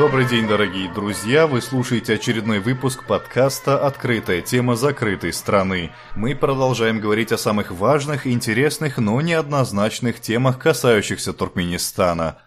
Добрый день, дорогие друзья! Вы слушаете очередной выпуск подкаста «Открытая тема закрытой страны». Мы продолжаем говорить о самых важных, интересных, но неоднозначных темах, касающихся Туркменистана.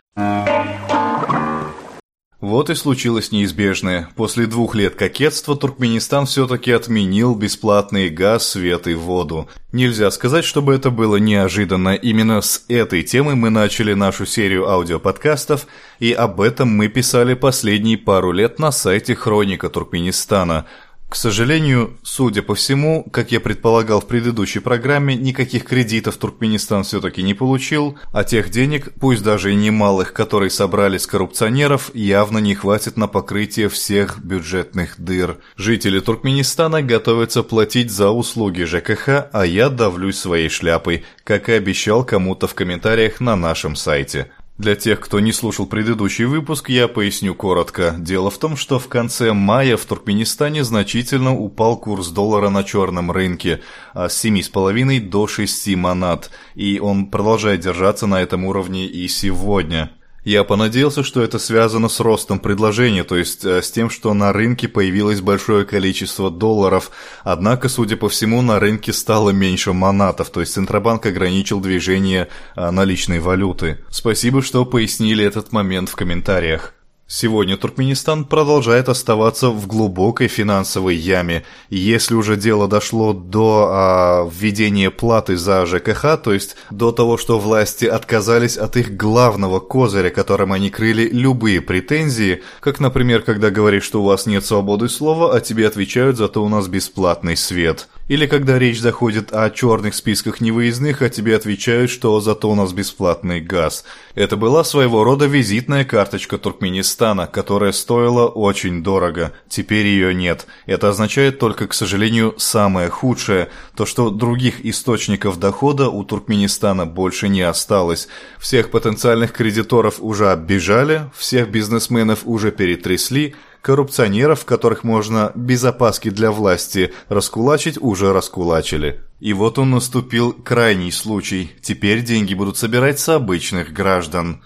Вот и случилось неизбежное. После двух лет кокетства Туркменистан все-таки отменил бесплатный газ, свет и воду. Нельзя сказать, чтобы это было неожиданно. Именно с этой темы мы начали нашу серию аудиоподкастов, и об этом мы писали последние пару лет на сайте Хроника Туркменистана – к сожалению, судя по всему, как я предполагал в предыдущей программе, никаких кредитов Туркменистан все-таки не получил, а тех денег, пусть даже и немалых, которые собрали с коррупционеров, явно не хватит на покрытие всех бюджетных дыр. Жители Туркменистана готовятся платить за услуги ЖКХ, а я давлюсь своей шляпой, как и обещал кому-то в комментариях на нашем сайте. Для тех, кто не слушал предыдущий выпуск, я поясню коротко. Дело в том, что в конце мая в Туркменистане значительно упал курс доллара на черном рынке, а с 7,5 до 6 манат, и он продолжает держаться на этом уровне и сегодня. Я понадеялся, что это связано с ростом предложения, то есть э, с тем, что на рынке появилось большое количество долларов, однако, судя по всему, на рынке стало меньше манатов, то есть Центробанк ограничил движение э, наличной валюты. Спасибо, что пояснили этот момент в комментариях. Сегодня Туркменистан продолжает оставаться в глубокой финансовой яме. И если уже дело дошло до а, введения платы за ЖКХ, то есть до того, что власти отказались от их главного козыря, которым они крыли любые претензии, как, например, когда говоришь, что у вас нет свободы слова, а тебе отвечают, зато у нас бесплатный свет. Или когда речь заходит о черных списках невыездных, а тебе отвечают, что зато у нас бесплатный газ. Это была своего рода визитная карточка Туркменистана, которая стоила очень дорого. Теперь ее нет. Это означает только, к сожалению, самое худшее, то что других источников дохода у Туркменистана больше не осталось. Всех потенциальных кредиторов уже оббежали, всех бизнесменов уже перетрясли, Коррупционеров, которых можно без опаски для власти раскулачить, уже раскулачили. И вот он наступил крайний случай. Теперь деньги будут собирать с обычных граждан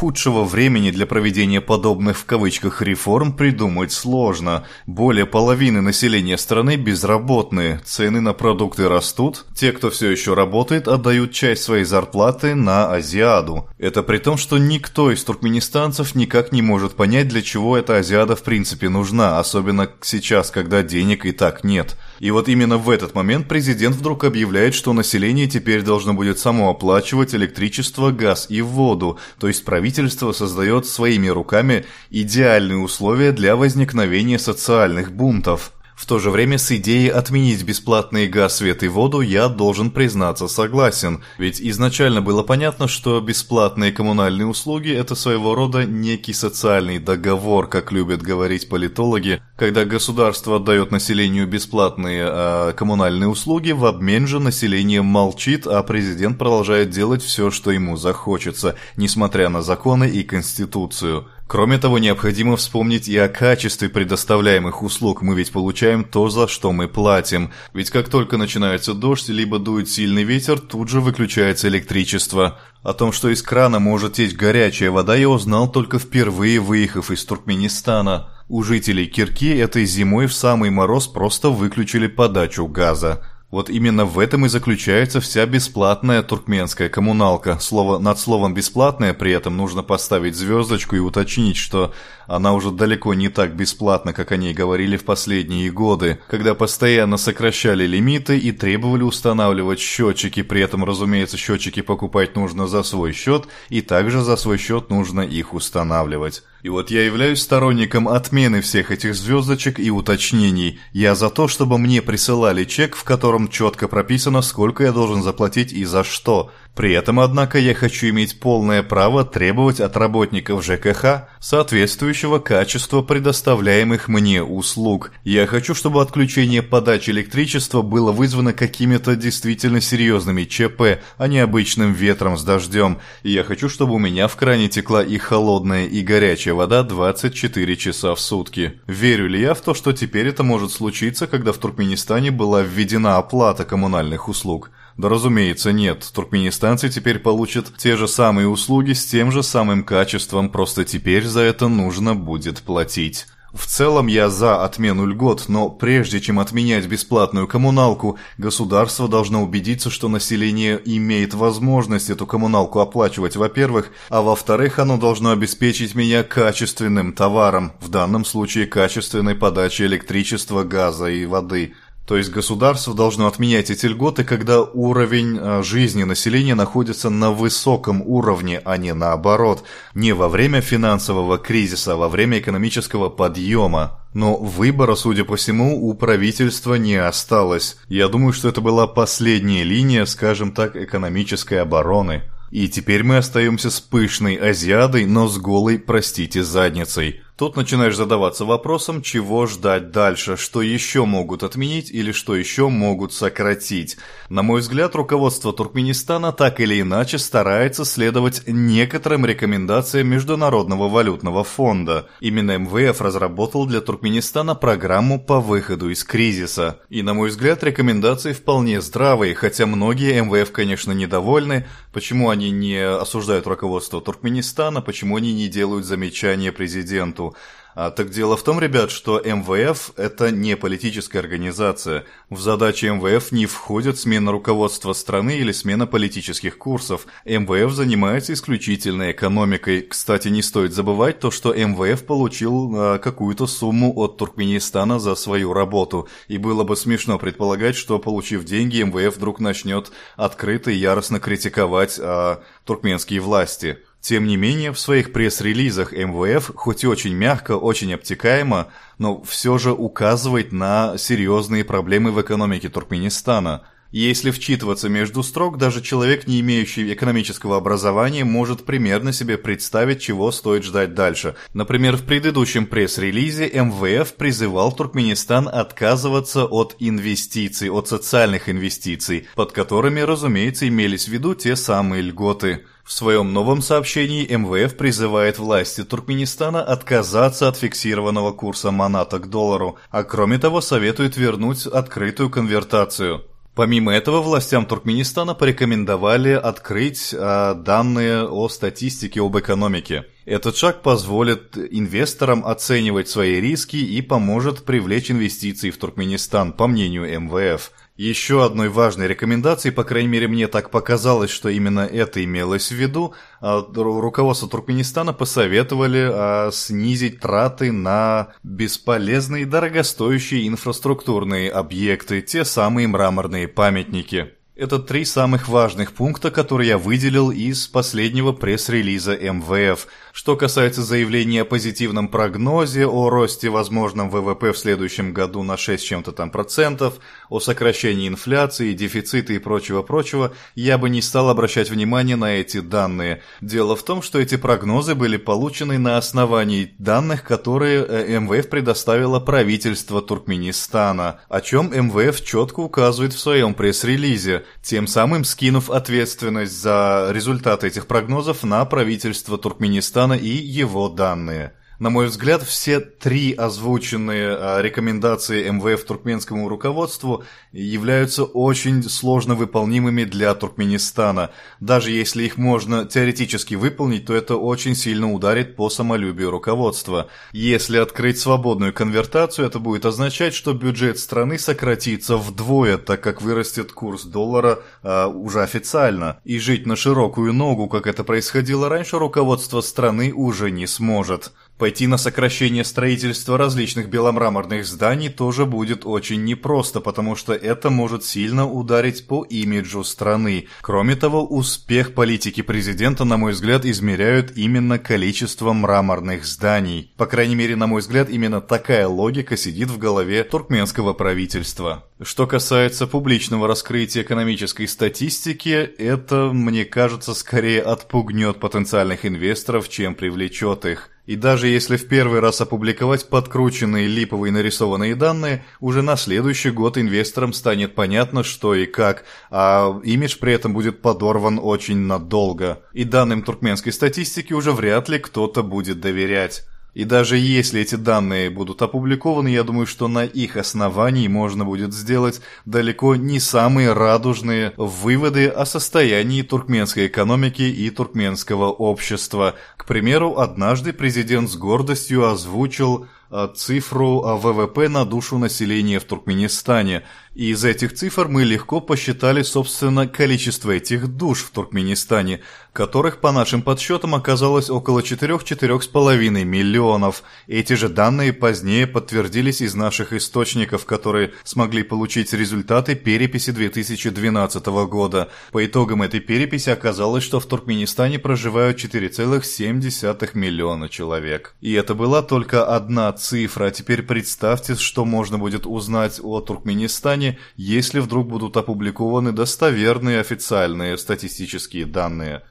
худшего времени для проведения подобных в кавычках реформ придумать сложно. Более половины населения страны безработные, цены на продукты растут, те, кто все еще работает, отдают часть своей зарплаты на Азиаду. Это при том, что никто из туркменистанцев никак не может понять, для чего эта Азиада в принципе нужна, особенно сейчас, когда денег и так нет. И вот именно в этот момент президент вдруг объявляет, что население теперь должно будет само оплачивать электричество, газ и воду, то есть правительство создает своими руками идеальные условия для возникновения социальных бунтов. В то же время с идеей отменить бесплатный газ, свет и воду я должен признаться согласен, ведь изначально было понятно, что бесплатные коммунальные услуги – это своего рода некий социальный договор, как любят говорить политологи, когда государство отдает населению бесплатные э, коммунальные услуги, в обмен же население молчит, а президент продолжает делать все, что ему захочется, несмотря на законы и конституцию. Кроме того, необходимо вспомнить и о качестве предоставляемых услуг. Мы ведь получаем то, за что мы платим. Ведь как только начинается дождь, либо дует сильный ветер, тут же выключается электричество. О том, что из крана может течь горячая вода, я узнал только впервые, выехав из Туркменистана. У жителей Кирки этой зимой в самый мороз просто выключили подачу газа. Вот именно в этом и заключается вся бесплатная туркменская коммуналка. Слово, над словом «бесплатная» при этом нужно поставить звездочку и уточнить, что она уже далеко не так бесплатна, как о ней говорили в последние годы, когда постоянно сокращали лимиты и требовали устанавливать счетчики. При этом, разумеется, счетчики покупать нужно за свой счет, и также за свой счет нужно их устанавливать. И вот я являюсь сторонником отмены всех этих звездочек и уточнений. Я за то, чтобы мне присылали чек, в котором четко прописано, сколько я должен заплатить и за что. При этом, однако, я хочу иметь полное право требовать от работников ЖКХ соответствующего качества предоставляемых мне услуг. Я хочу, чтобы отключение подачи электричества было вызвано какими-то действительно серьезными ЧП, а не обычным ветром с дождем. И я хочу, чтобы у меня в кране текла и холодная, и горячая вода 24 часа в сутки. Верю ли я в то, что теперь это может случиться, когда в Туркменистане была введена оплата коммунальных услуг? Да разумеется, нет. Туркменистанцы теперь получат те же самые услуги с тем же самым качеством, просто теперь за это нужно будет платить. В целом я за отмену льгот, но прежде чем отменять бесплатную коммуналку, государство должно убедиться, что население имеет возможность эту коммуналку оплачивать, во-первых, а во-вторых, оно должно обеспечить меня качественным товаром, в данном случае качественной подачей электричества, газа и воды – то есть государство должно отменять эти льготы, когда уровень э, жизни населения находится на высоком уровне, а не наоборот. Не во время финансового кризиса, а во время экономического подъема. Но выбора, судя по всему, у правительства не осталось. Я думаю, что это была последняя линия, скажем так, экономической обороны. И теперь мы остаемся с пышной азиадой, но с голой, простите, задницей. Тут начинаешь задаваться вопросом, чего ждать дальше, что еще могут отменить или что еще могут сократить. На мой взгляд, руководство Туркменистана так или иначе старается следовать некоторым рекомендациям Международного валютного фонда. Именно МВФ разработал для Туркменистана программу по выходу из кризиса. И на мой взгляд, рекомендации вполне здравые, хотя многие МВФ, конечно, недовольны, почему они не осуждают руководство Туркменистана, почему они не делают замечания президенту. А, так дело в том, ребят, что МВФ – это не политическая организация. В задачи МВФ не входит смена руководства страны или смена политических курсов. МВФ занимается исключительно экономикой. Кстати, не стоит забывать то, что МВФ получил а, какую-то сумму от Туркменистана за свою работу. И было бы смешно предполагать, что, получив деньги, МВФ вдруг начнет открыто и яростно критиковать а, туркменские власти. Тем не менее, в своих пресс-релизах МВФ, хоть и очень мягко, очень обтекаемо, но все же указывает на серьезные проблемы в экономике Туркменистана. Если вчитываться между строк, даже человек, не имеющий экономического образования, может примерно себе представить, чего стоит ждать дальше. Например, в предыдущем пресс-релизе МВФ призывал Туркменистан отказываться от инвестиций, от социальных инвестиций, под которыми, разумеется, имелись в виду те самые льготы. В своем новом сообщении МВФ призывает власти Туркменистана отказаться от фиксированного курса маната к доллару, а кроме того советует вернуть открытую конвертацию. Помимо этого, властям Туркменистана порекомендовали открыть э, данные о статистике об экономике. Этот шаг позволит инвесторам оценивать свои риски и поможет привлечь инвестиции в Туркменистан, по мнению МВФ. Еще одной важной рекомендацией, по крайней мере мне так показалось, что именно это имелось в виду, а, руководство Туркменистана посоветовали а, снизить траты на бесполезные дорогостоящие инфраструктурные объекты, те самые мраморные памятники. Это три самых важных пункта, которые я выделил из последнего пресс-релиза МВФ. Что касается заявления о позитивном прогнозе, о росте возможном ВВП в следующем году на 6 чем-то там процентов, о сокращении инфляции, дефицита и прочего-прочего, я бы не стал обращать внимание на эти данные. Дело в том, что эти прогнозы были получены на основании данных, которые э, МВФ предоставило правительство Туркменистана, о чем МВФ четко указывает в своем пресс-релизе тем самым скинув ответственность за результаты этих прогнозов на правительство Туркменистана и его данные. На мой взгляд, все три озвученные а, рекомендации МВФ туркменскому руководству являются очень сложно выполнимыми для Туркменистана. Даже если их можно теоретически выполнить, то это очень сильно ударит по самолюбию руководства. Если открыть свободную конвертацию, это будет означать, что бюджет страны сократится вдвое, так как вырастет курс доллара а, уже официально. И жить на широкую ногу, как это происходило раньше, руководство страны уже не сможет. Пойти на сокращение строительства различных беломраморных зданий тоже будет очень непросто, потому что это может сильно ударить по имиджу страны. Кроме того, успех политики президента, на мой взгляд, измеряют именно количеством мраморных зданий. По крайней мере, на мой взгляд, именно такая логика сидит в голове туркменского правительства. Что касается публичного раскрытия экономической статистики, это, мне кажется, скорее отпугнет потенциальных инвесторов, чем привлечет их. И даже если в первый раз опубликовать подкрученные липовые нарисованные данные, уже на следующий год инвесторам станет понятно, что и как, а имидж при этом будет подорван очень надолго. И данным туркменской статистики уже вряд ли кто-то будет доверять. И даже если эти данные будут опубликованы, я думаю, что на их основании можно будет сделать далеко не самые радужные выводы о состоянии туркменской экономики и туркменского общества. К примеру, однажды президент с гордостью озвучил цифру э, ВВП на душу населения в Туркменистане – и из этих цифр мы легко посчитали, собственно, количество этих душ в Туркменистане, которых, по нашим подсчетам, оказалось около 4-4,5 миллионов. Эти же данные позднее подтвердились из наших источников, которые смогли получить результаты переписи 2012 года. По итогам этой переписи оказалось, что в Туркменистане проживают 4,7 миллиона человек. И это была только одна цифра, а теперь представьте, что можно будет узнать о Туркменистане если вдруг будут опубликованы достоверные официальные статистические данные.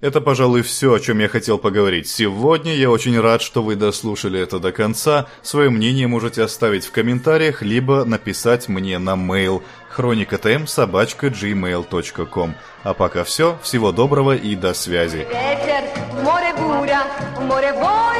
Это, пожалуй, все, о чем я хотел поговорить сегодня. Я очень рад, что вы дослушали это до конца. Свое мнение можете оставить в комментариях, либо написать мне на mail хроникатм собачка gmail.com. А пока все, всего доброго и до связи. Ветер, море буря, море воют